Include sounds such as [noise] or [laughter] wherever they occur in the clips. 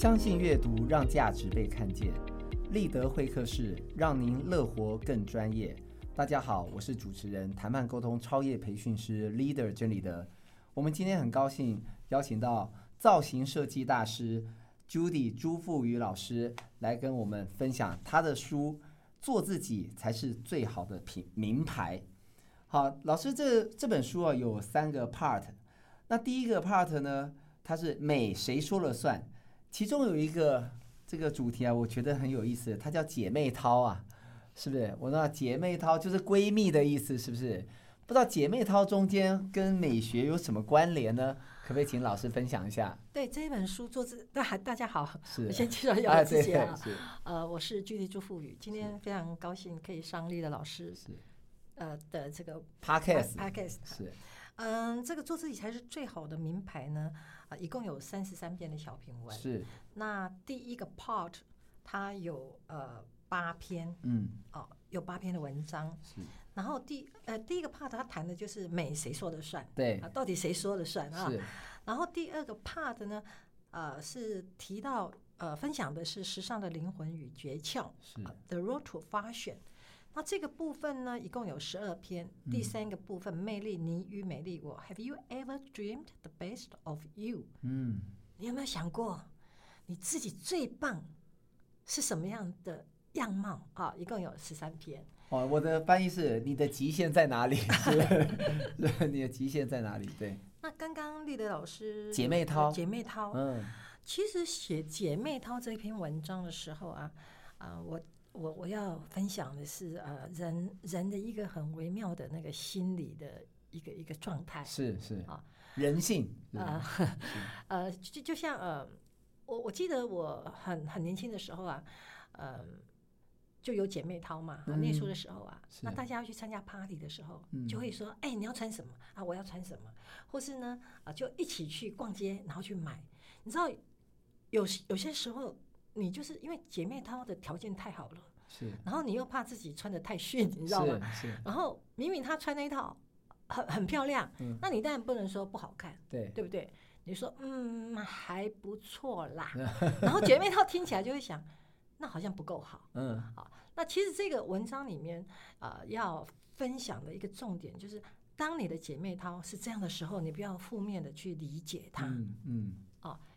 相信阅读，让价值被看见。立德会客室，让您乐活更专业。大家好，我是主持人、谈判沟通超业培训师 Leader 甄理德。我们今天很高兴邀请到造型设计大师 Judy 朱富宇老师来跟我们分享他的书《做自己才是最好的品名牌》。好，老师，这这本书啊有三个 part。那第一个 part 呢，它是美谁说了算？其中有一个这个主题啊，我觉得很有意思，它叫姐妹淘啊，是不是？我那姐妹淘就是闺蜜的意思，是不是？不知道姐妹淘中间跟美学有什么关联呢？可不可以请老师分享一下？对这一本书做自，大大家好，是我先介绍一下啊，我自己啊，是呃，我是居地朱富宇，今天非常高兴可以上丽的老师是呃的这个 podcast podcast，是嗯，这个做自己才是最好的名牌呢，啊，一共有三十三篇的小品文，是那第一个 part 它有呃八篇嗯哦，有八篇的文章，是然后第呃第一个 part 它谈的就是美谁说了算对啊，到底谁说了算啊？是然后第二个 part 呢，呃，是提到呃分享的是时尚的灵魂与诀窍是呃，The Road to Fashion。那这个部分呢，一共有十二篇。嗯第三个部分，魅力你与美丽我，Have you ever dreamed the best of you？嗯你有没有想过，你自己最棒是什么样的样貌啊？一共有十三篇。哦，我的翻译是你的极限在哪里？[laughs] 你的极限在哪里？对，那刚刚丽德老师姐妹涛姐妹涛，嗯其实写姐妹涛这篇文章的时候啊，啊、我我我要分享的是呃人人的一个很微妙的那个心理的一个一个状态是是啊人性啊是呃 [laughs] 就就像呃我我记得我很很年轻的时候啊，呃就有姐妹淘嘛，啊嗯念书的时候啊，是那大家要去参加 party 的时候，嗯就会说，哎、你要穿什么啊？我要穿什么？或是呢，啊，就一起去逛街，然后去买。你知道，有有些时候，你就是因为姐妹淘的条件太好了，是。然后你又怕自己穿的太逊，你知道吗？是是。然后明明她穿那一套很很漂亮，嗯。那你当然不能说不好看，对。对不对？你说嗯还不错啦，[laughs] 然后姐妹套听起来就会想，那好像不够好。嗯。好，那其实这个文章里面呃要分享的一个重点就是，当你的姐妹淘是这样的时候，你不要负面的去理解它啊、嗯。嗯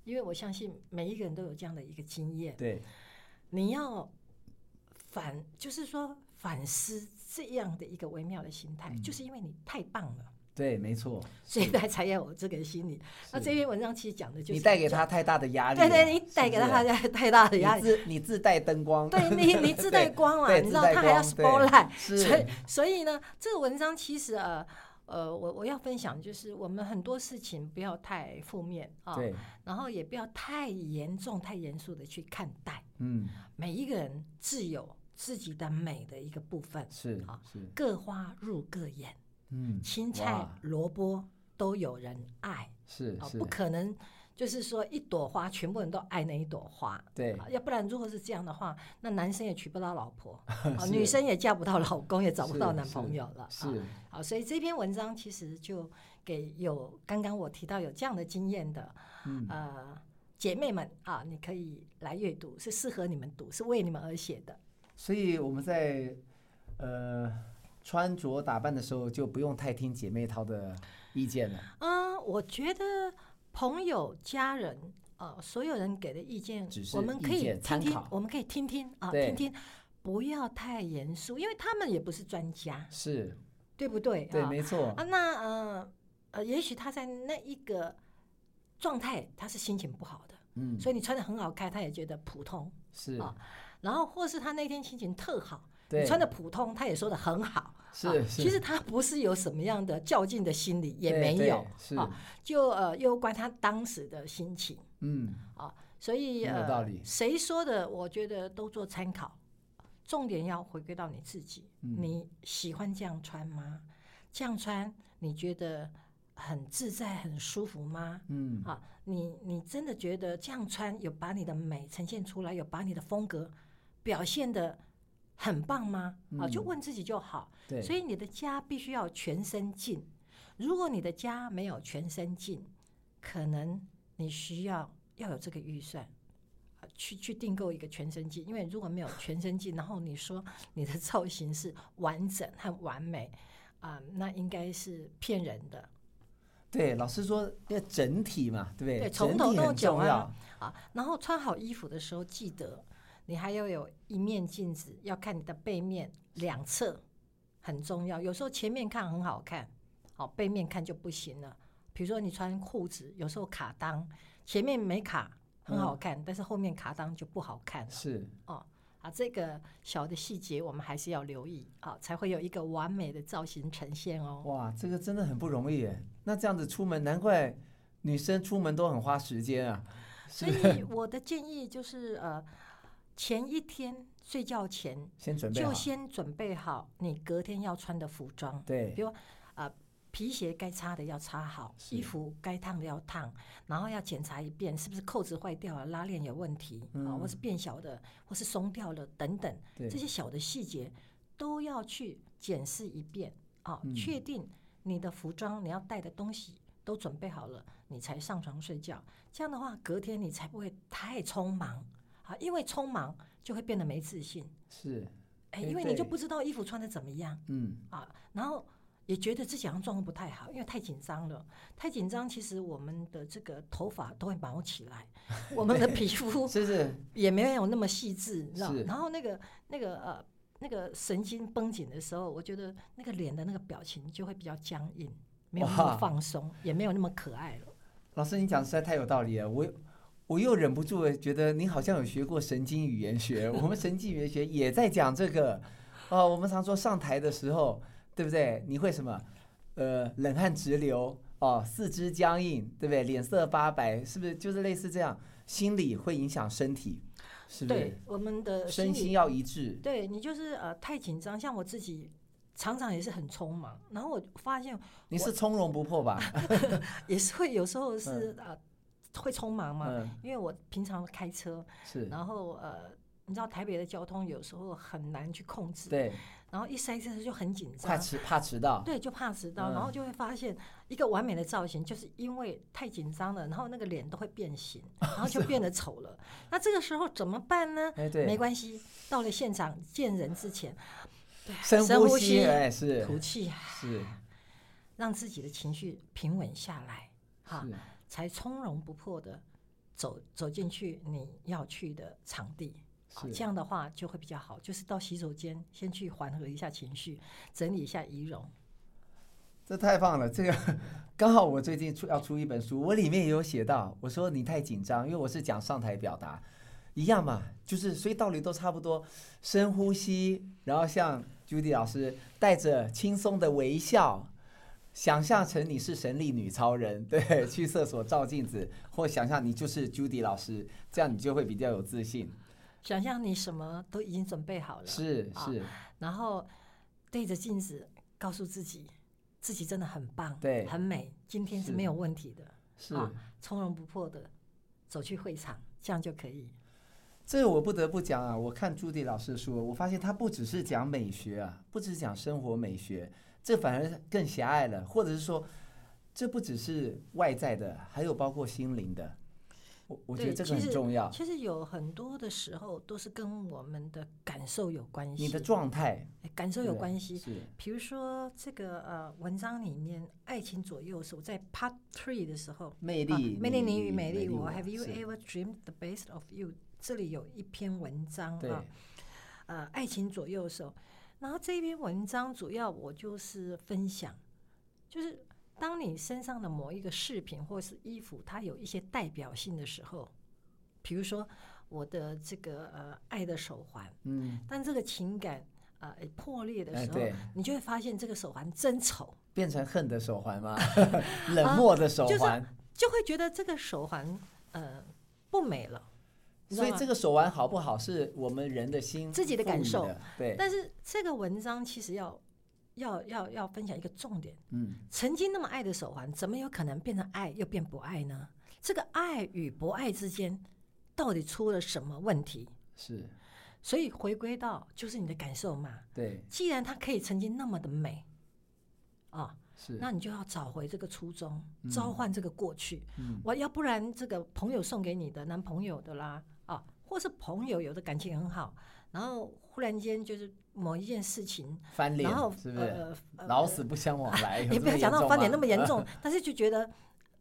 因为我相信每一个人都有这样的一个经验，对。你要反就是说反思这样的一个微妙的心态，嗯就是因为你太棒了，对没错，所以他才有这个心理。那是这篇文章其实讲的就是你带给他，太大的压力了，对对，你带给他太太大的是压力。你自你自带灯光，对你，你自带光啊，你知道他还要 spotlight，所以所以呢，这个文章其实呃呃，我我要分享就是我们很多事情不要太负面啊，对，然后也不要太严重、太严肃的去看待。嗯每一个人自有自己的美的一个部分，是啊是，各花入各眼，嗯青菜、萝卜都有人爱啊，是啊不，可能就是说一朵花全部人都爱那一朵花。对啊，要不然如果是这样的话，那男生也娶不到老婆，[laughs] 啊，女生也嫁不到老公，也找不到男朋友了。啊是好，所以这篇文章其实就给有刚刚我提到有这样的经验的嗯呃姐妹们啊，你可以来阅读，是适合你们读，是为你们而写的。所以我们在呃穿着打扮的时候，就不用太听姐妹淘的意见了。嗯，我觉得朋友、家人，呃，所有人给的意见我们可以听听我们可以听听啊，听听，不要太严肃，因为他们也不是专家，是，对不对？对，啊没错啊，，那呃呃，也许他在那一个状态，他是心情不好的，嗯，所以你穿的很好看，他也觉得普通。是啊然后或是他那天心情特好，你穿的普通，他也说的很好。是啊是。其实他不是有什么样的较劲的心理，也没有是，啊，就呃攸关他当时的心情嗯，啊，所以有呃，道理？谁说的，我觉得都做参考，重点要回归到你自己，嗯。你喜欢这样穿吗？这样穿你觉得很自在、很舒服吗？嗯，啊，你你真的觉得这样穿有把你的美呈现出来，有把你的风格表现的很棒吗？啊，就嗯问自己就好。对，所以你的家必须要全身镜。如果你的家没有全身镜，可能你需要要有这个预算，去去订购一个全身镜，因为如果没有全身镜，然后你说你的造型是完整和完美啊、那应该是骗人的。对，老师说要整体嘛，对不对？对从头到脚啊。啊，然后穿好衣服的时候，记得你还要有一面镜子，要看你的背面两侧很重要。有时候前面看很好看，好、背面看就不行了。比如说你穿裤子，有时候卡裆，前面没卡很好看，但是后面卡裆就不好看了。是，哦啊，这个小的细节我们还是要留意啊，才会有一个完美的造型呈现哦。哇，这个真的很不容易耶。那这样子出门，难怪女生出门都很花时间啊。[laughs] 所以 [laughs] 我的建议就是呃，前一天睡觉前先准备就，先准备好你隔天要穿的服装，对。比，如啊、呃皮鞋该擦的要擦好，衣服该烫的要烫，然后要检查一遍是不是扣子坏掉了、拉链有问题啊、嗯或是变小的，或是松掉了等等，对。这些小的细节都要去检视一遍啊，嗯。确定你的服装你要带的东西都准备好了，你才上床睡觉。这样的话，隔天你才不会太匆忙啊，因为匆忙就会变得没自信。是，哎，对因为你就不知道衣服穿的怎么样嗯，啊，然后也觉得自己好像状况不太好，因为太紧张了。太紧张，其实我们的这个头发都会毛起来，[laughs] 我们的皮肤是是，[laughs] 也没有那么细致，你知道是？然后那个那个呃那个神经绷紧的时候，我觉得那个脸的那个表情就会比较僵硬，没有那么放松，也没有那么可爱了。老师你讲实在太有道理了，我我又忍不住觉得你好像有学过神经语言学，[laughs] 我们神经语言学也在讲这个。哦，我们常说上台的时候，对不对？你会什么？呃，冷汗直流，哦，四肢僵硬，对不对？脸色发白，是不是就是类似这样？心理会影响身体，是不是对？，我们的心身心要一致。对你就是呃太紧张，像我自己常常也是很匆忙，然后我发现你是从容不迫吧？[laughs] 也是会有时候是、[laughs] 呃会匆忙嘛，嗯，因为我平常开车，是，然后呃你知道台北的交通有时候很难去控制，对，然后一塞车就很紧张。怕迟怕迟到。对，就怕迟到，嗯。然后就会发现一个完美的造型，就是因为太紧张了，然后那个脸都会变形，[laughs] 然后就变得丑了。那这个时候怎么办呢？哎，对，没关系，到了现场见人之前，对，深深呼呼吸，哎，是。吐气，是。让自己的情绪平稳下来，哈，是，才从容不迫的走走进去你要去的场地。好这样的话就会比较好，就是到洗手间先去缓和一下情绪，整理一下仪容。这太棒了！这个刚好我最近出要出一本书，我里面也有写到，我说你太紧张，因为我是讲上台表达，一样嘛，就是所以道理都差不多，深呼吸，然后像 Judy 老师带着轻松的微笑。想象成你是神力女超人，[laughs] 对，去厕所照镜子，或想象你就是 Judy 老师，这样你就会比较有自信。想象你什么都已经准备好了，啊是是，然后对着镜子告诉自己，自己真的很棒，对很美，今天是是没有问题的，是。啊从容不迫的走去会场，这样就可以。这个我不得不讲啊！我看朱迪老师的书，我发现他不只是讲美学啊，不只是讲生活美学，这反而更狭隘了，或者是说，这不只是外在的，还有包括心灵的。我我觉得这个很重要，其实有很多的时候都是跟我们的感受有关系，你的状态哎感受有对关系。是比如说这个呃文章里面爱情左右手在 Part Three 的时候，魅啊力，魅力你与美丽，Have you ever dreamed the best of you？这里有一篇文章对啊，呃，爱情左右手。然后这篇文章主要我就是分享，就是当你身上的某一个饰品或是衣服，它有一些代表性的时候，比如说我的这个呃爱的手环，嗯，当这个情感呃破裂的时候，哎你就会发现这个手环真丑，变成恨的手环吗？[laughs] 冷漠的手就是环，就会觉得这个手环呃不美了。所以这个手环好不好，是我们人的心自己的感受。对，但是这个文章其实要要要要分享一个重点：嗯，曾经那么爱的手环，怎么有可能变成爱又变不爱呢？这个爱与不爱之间，到底出了什么问题？是。所以回归到就是你的感受嘛。对，既然它可以曾经那么的美，啊，是，那你就要找回这个初衷，嗯。召唤这个过去。嗯，我要不然这个朋友送给你的男朋友的啦，啊，或或是朋友有的感情很好，然后忽然间就是某一件事情，翻脸然后是不是？呃呃老死不相往来，有也不要讲到翻脸那么严 [laughs] 重，但是就觉得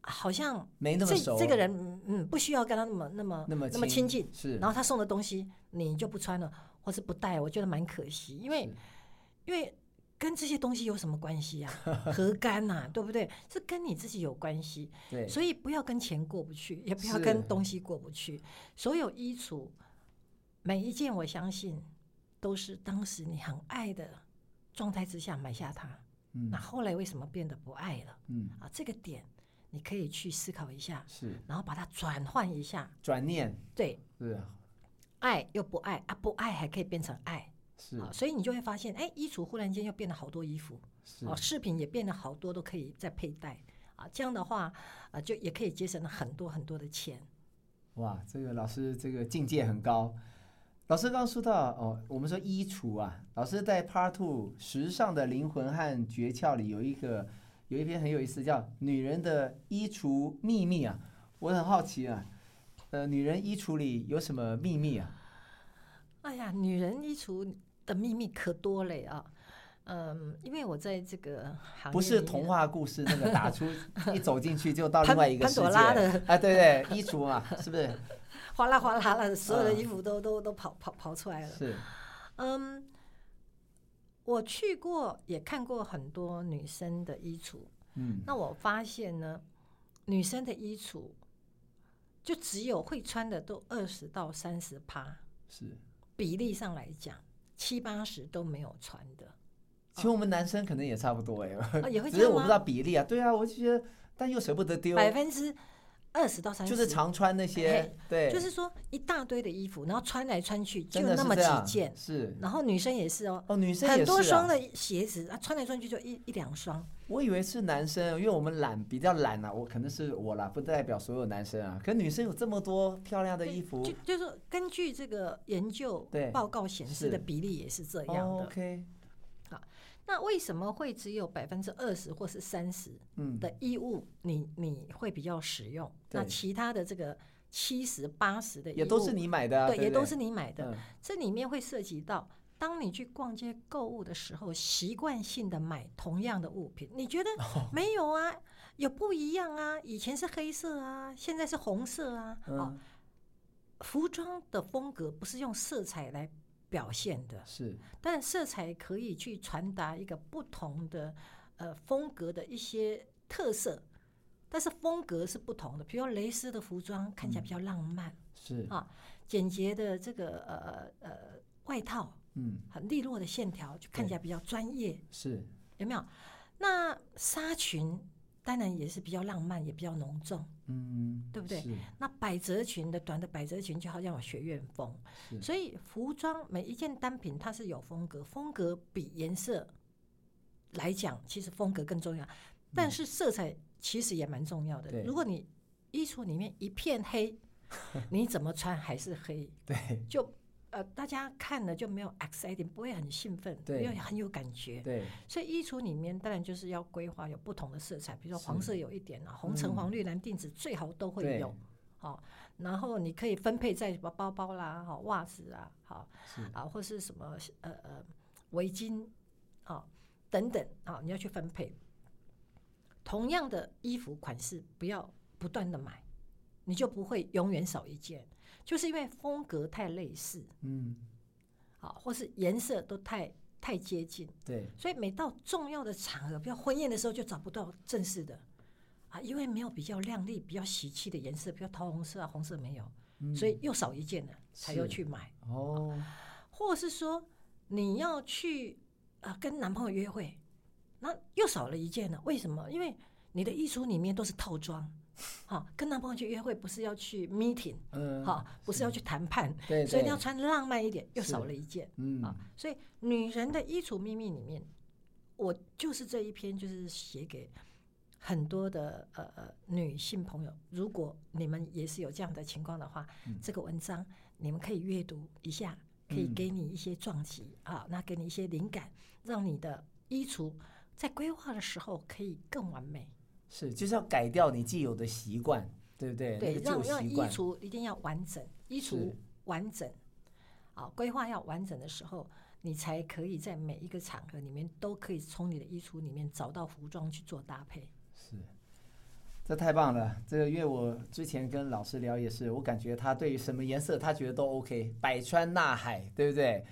好像这没那么熟，这个人嗯嗯不需要跟他那么那么那么那么亲近，是，然后他送的东西你就不穿了，或是不带，我觉得蛮可惜，因为因为跟这些东西有什么关系啊？[laughs] 何干呐、对不对？是跟你自己有关系，对，所以不要跟钱过不去，也不要跟东西过不去。所有衣橱，每一件我相信都是当时你很爱的状态之下买下它。嗯那后来为什么变得不爱了嗯啊？这个点你可以去思考一下，是然后把它转换一下。转念对，是爱又不爱啊，不爱还可以变成爱。是啊，所以你就会发现，哎，衣橱忽然间又变了好多衣服，是哦，饰品也变了好多，都可以再佩戴啊。这样的话，啊，就也可以节省了很多很多的钱。哇，这个老师这个境界很高。老师刚刚说到哦，我们说衣橱啊，老师在 Part Two 时尚的灵魂和诀窍里有一个有一篇很有意思，叫《女人的衣橱秘密》啊。我很好奇啊，呃，女人衣橱里有什么秘密啊？哎呀，女人衣橱的秘密可多嘞啊！嗯，因为我在这个行业不是童话故事那个打出一走进去就到另外一个世界潘朵拉的啊，对对，衣橱嘛，[laughs] 是不是？哗啦哗啦啦，所有的嗯衣服都、都都跑跑跑出来了。是，嗯，我去过，也看过很多女生的衣橱。嗯，那我发现呢，女生的衣橱就只有会穿的都二十到三十趴，是。比例上来讲，七八十都没有穿的。其实我们男生可能也差不多哎，啊，也会 [laughs] 只是我不知道？比例啊。对啊，我就觉得，但又舍不得丢，百分之二十到三十，就是常穿那些，对，就是说一大堆的衣服，然后穿来穿去就那么几件，是然后女生也是哦，哦，女生也很多。双的鞋子啊，穿来穿去就一一两双。我以为是男生，因为我们懒，比较懒啊。我可能是我啦，不代表所有男生啊。可女生有这么多漂亮的衣服就就是说根据这个研究对报告显示的比例也是这样哦的。，OK，那为什么会只有百分之二十或是三十嗯，的衣物你你会比较实用？那其他的这个七十八十的也都是你买的啊，对，也都是你买的。嗯这里面会涉及到，当你去逛街购物的时候，习惯性的买同样的物品，你觉得哦没有啊？有不一样啊？以前是黑色啊，现在是红色啊。服装的风格不是用色彩来表现的，是但色彩可以去传达一个不同的呃风格的一些特色，但是风格是不同的。比如说蕾丝的服装看起来比较浪漫，是，啊简洁的这个呃呃外套，嗯，很利落的线条，就看起来比较专业，是，有没有？那纱裙当然也是比较浪漫，也比较浓重。嗯，对不对？那百褶裙的短的百褶裙就好像有学院风，是。所以服装每一件单品它是有风格，风格比颜色来讲，其实风格更重要，但是色彩其实也蛮重要的。嗯如果你衣橱里面一片黑，[laughs] 你怎么穿还是黑，对，就呃大家看了就没有 exciting，不会很兴奋，对没有很有感觉。对，所以衣橱里面当然就是要规划有不同的色彩，比如说黄色有一点啊，红橙嗯黄绿蓝靛紫最好都会对有。好、然后你可以分配在什么包包啦、好袜子啊、好是，啊，或是什么呃呃围巾啊等等啊，你要去分配。同样的衣服款式，不要不断的买，你就不会永远少一件，就是因为风格太类似嗯，啊，或是颜色都太太接近。对，所以每到重要的场合，比如婚宴的时候，就找不到正式的啊，因为没有比较亮丽、比较喜气的颜色，比如桃红色啊、红色没有，嗯所以又少一件了，才又去买。哦，或是说你要去啊、呃跟男朋友约会，那又少了一件了，为什么？因为你的衣橱里面都是套装。好，跟男朋友去约会不是要去 meeting，嗯，好，不是要去谈判，对，对所以你要穿浪漫一点，又少了一件。嗯啊，所以女人的衣橱秘密里面，我就是这一篇，就是写给很多的呃呃女性朋友。如果你们也是有这样的情况的话，嗯这个文章你们可以阅读一下，可以嗯给你一些撞击、啊，那给你一些灵感，让你的衣橱在规划的时候可以更完美。是，就是要改掉你既有的习惯，对不对？对，那个旧让让衣橱一定要完整，衣橱完整，啊，规划要完整的时候，你才可以在每一个场合里面都可以从你的衣橱里面找到服装去做搭配。是，这太棒了。这个因为我之前跟老师聊也是，我感觉他对于什么颜色他觉得都 OK，百川纳海，对不对？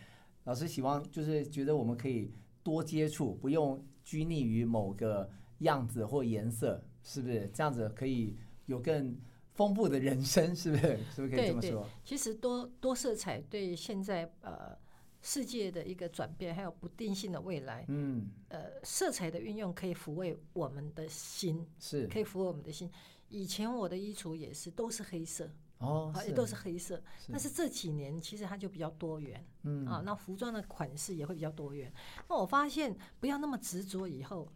老师希望就是觉得我们可以多接触，不用拘泥于某个样子或颜色，是不是？这样子可以有更丰富的人生，是不是？是不是可以这么对说？其实多多色彩对现在呃世界的一个转变，还有不定性的未来，嗯，呃，色彩的运用可以抚慰我们的心，是可以抚慰我们的心。以前我的衣橱也是都是黑色，哦啊，，也都是黑色。但是这几年其实它就比较多元，嗯啊，那服装的款式也会比较多元。那我发现不要那么执着，以后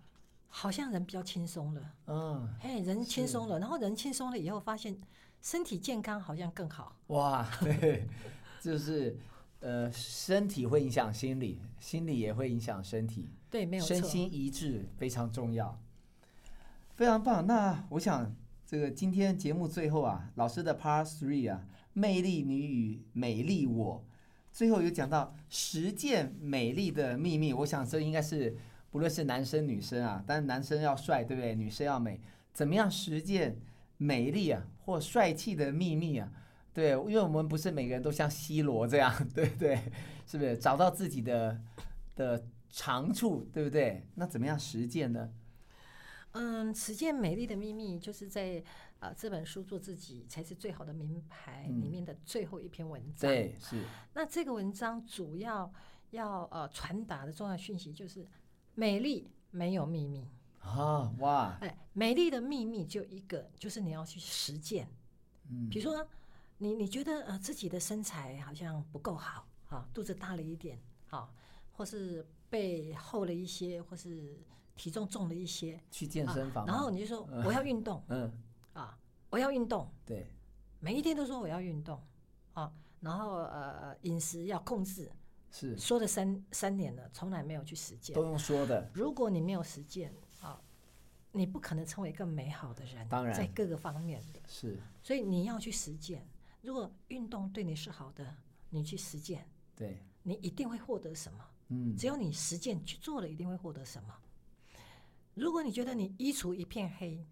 好像人比较轻松了，嗯，嘿，人轻松了，然后人轻松了以后，发现身体健康好像更好。哇，对，就是呃，身体会影响心理，心理也会影响身体。对，没有错。身心一致非常重要，非常棒。那我想，这个今天节目最后啊，老师的 Part Three 啊，魅力你与美丽我，最后有讲到实践美丽的秘密。我想这应该是不论是男生女生啊，但是男生要帅，对不对？女生要美，怎么样实践美丽啊或帅气的秘密啊？对，因为我们不是每个人都像 C 罗这样，[laughs] 对不对？是不是找到自己的的长处，对不对？那怎么样实践呢？嗯，实践美丽的秘密就是在啊、呃这本书做自己才是最好的名牌里面的最后一篇文章。嗯对，是那这个文章主要要呃传达的重要讯息就是美丽没有秘密。啊，哇，哎，美丽的秘密就一个，就是你要去实践。嗯。比如说，你你觉得呃自己的身材好像不够好，啊，肚子大了一点，啊，或是背厚了一些，或是体重重了一些，去健身房吗、然后你就说我要运动。嗯，啊，我要运动，对，每一天都说我要运动啊，然后呃饮食要控制，是说了三三年了，从来没有去实践都。用说的，如果你没有实践啊，你不可能成为更美好的人，当然在各个方面的。是所以你要去实践。如果运动对你是好的，你去实践，对，你一定会获得什么？嗯，只要你实践去做了，一定会获得什么？如果你觉得你衣橱一片黑，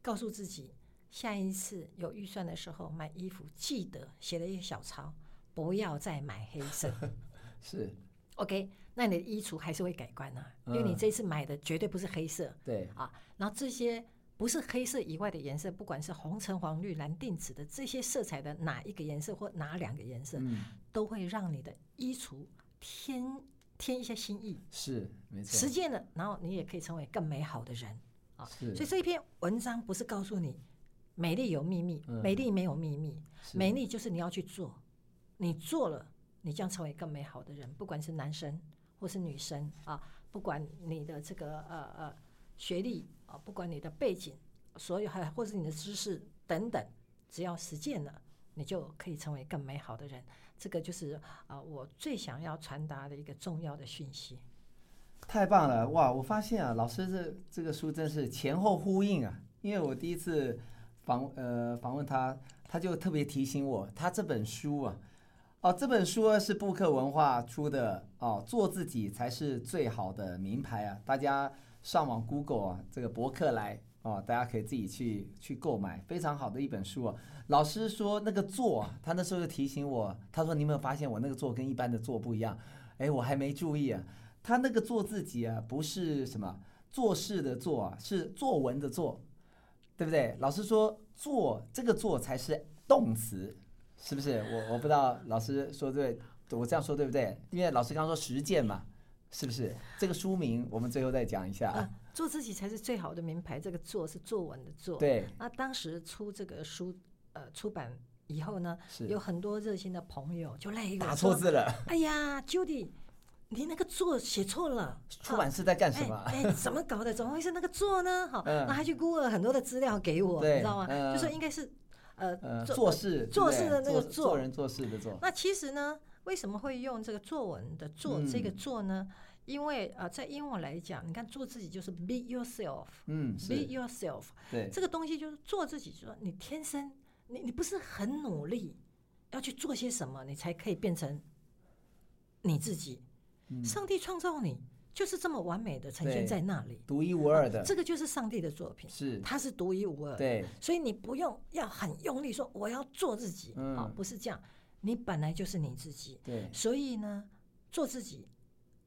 告诉自己，下一次有预算的时候买衣服，记得写了一个小抄，不要再买黑色。[laughs] 是 OK，那你的衣橱还是会改观啊，因为你嗯这次买的绝对不是黑色对，啊。然后这些不是黑色以外的颜色，不管是红、橙、黄、绿、蓝、靛、紫的这些色彩的哪一个颜色或哪两个颜色，嗯，都会让你的衣橱添添一些新意。是没错实，践了，然后你也可以成为更美好的人啊。所以这一篇文章不是告诉你美丽有秘密，嗯美丽没有秘密，美丽就是你要去做，你做了，你将成为更美好的人，不管是男生或是女生啊，不管你的这个呃呃学历啊，不管你的背景，所有还或是你的知识等等，只要实践了，你就可以成为更美好的人。这个就是啊、我最想要传达的一个重要的讯息。太棒了哇！我发现啊，老师这这个书真是前后呼应啊。因为我第一次访呃访问他，他就特别提醒我，他这本书啊，哦，这本书是布克文化出的哦，做自己才是最好的名牌啊！大家上网 Google 啊，这个博客来哦，大家可以自己去去购买，非常好的一本书啊。老师说那个做，他那时候就提醒我，他说你有没有发现我那个做跟一般的做不一样？哎，我还没注意啊。他那个做自己啊，不是什么做事的做，是作文的做，对不对？老师说做这个做才是动词，是不是？我我不知道老师说对，我这样说对不对？因为老师刚刚说实践嘛，是不是？这个书名我们最后再讲一下。啊，做自己才是最好的名牌。这个“做”是作文的“做”。。对，那当时出这个书，呃，出版以后呢，是有很多热心的朋友就来一个打错字了，哎呀，Judy，你那个“做”写错了。出版社在干什哎么？哎，怎么搞的？怎么会是那个“做”呢？哈，嗯那他去 Google 很多的资料给我，你知道吗？嗯就说应该是呃呃，做做事，做事的那个做做。做人做事的做，那其实呢，为什么会用这个作文的“做”嗯这个“做”呢？因为呃，在英文来讲，你看做自己就是 be yourself。嗯，Be 是，yourself，对，这个东西就是做自己，就说你天生，你你不是很努力，要去做些什么，你才可以变成你自己。嗯。上帝创造你就是这么完美的呈现在那里，独一无二的，这个就是上帝的作品，是它是独一无二的。对，所以你不用要很用力说我要做自己，嗯啊，不是这样，你本来就是你自己。对，所以呢，做自己，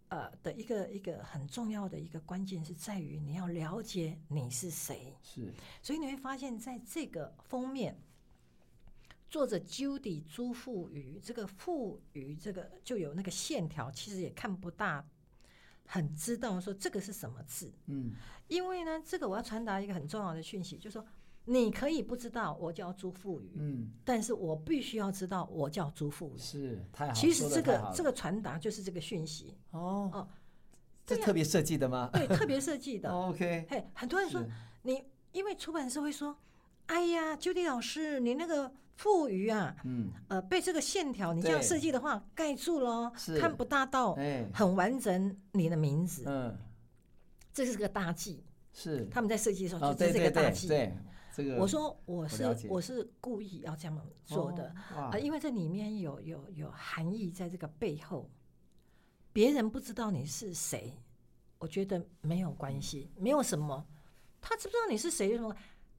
呃的一个一个很重要的一个关键是在于你要了解你是谁。是，所以你会发现在这个封面，作者 Judy 朱富余，这个富余这个就有那个线条，其实也看不大，很知道说这个是什么字。嗯，因为呢，这个我要传达一个很重要的讯息，就是说你可以不知道我叫朱富余，嗯，但是我必须要知道我叫朱富余。是，太好，其实这个这个传达就是这个讯息，哦。哦。这特别设计的吗？对，特别设计的。[laughs] OK，嘿，很多人说你，因为出版社会说，哎呀，Judy 老师，你那个富余啊，嗯，呃，被这个线条你这样设计的话盖住了是，看不大到哎，很完整你的名字，嗯，这是个大忌。是，他们在设计的时候就是这个大忌。对，这个我说我是我是故意要这样做的啊、因为这里面有有有含义在这个背后，别人不知道你是谁，我觉得没有关系，没有什么，他知不知道你是谁有什么？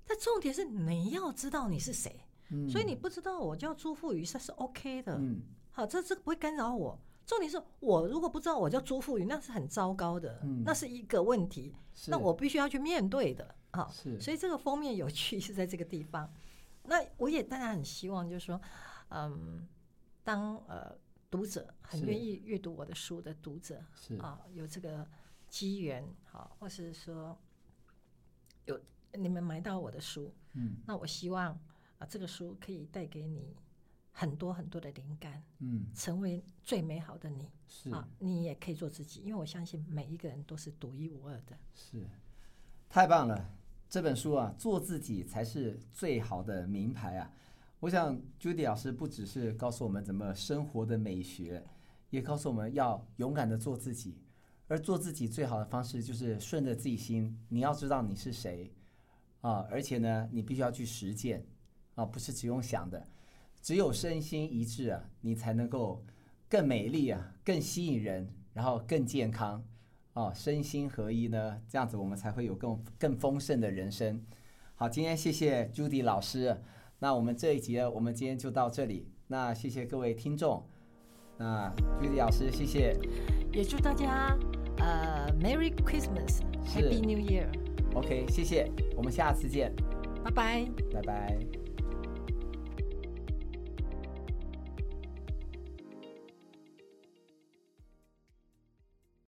但重点是你要知道你是谁，嗯。所以你不知道我叫朱富余，这是 OK 的，嗯。好，这这个不会干扰我。重点是我如果不知道我叫朱富余，那是很糟糕的，嗯。那是一个问题，是。那我必须要去面对的。啊。是。所以这个封面有趣是在这个地方。那我也当然很希望，就是说，嗯，当呃读者很愿意阅读我的书的读者是。啊，有这个机缘好，或是说有你们买到我的书，嗯。那我希望啊这个书可以带给你很多很多的灵感，嗯成为最美好的你是啊！你也可以做自己，因为我相信每一个人都是独一无二的。是，太棒了！这本书啊，做自己才是最好的名牌啊！我想 Judy 老师不只是告诉我们怎么生活的美学，也告诉我们要勇敢的做自己。而做自己最好的方式就是顺着自己心，你要知道你是谁啊！而且呢，你必须要去实践啊，不是只用想的。只有身心一致啊，你才能够更美丽啊，更吸引人，然后更健康。哦，身心合一呢，这样子我们才会有更更丰盛的人生。好，今天谢谢 Judy 老师，那我们这一集呢，我们今天就到这里。那谢谢各位听众，那 Judy 老师，谢谢。也祝大家呃 Merry Christmas，Happy New Year，OK，谢谢，我们下次见，拜拜。拜拜。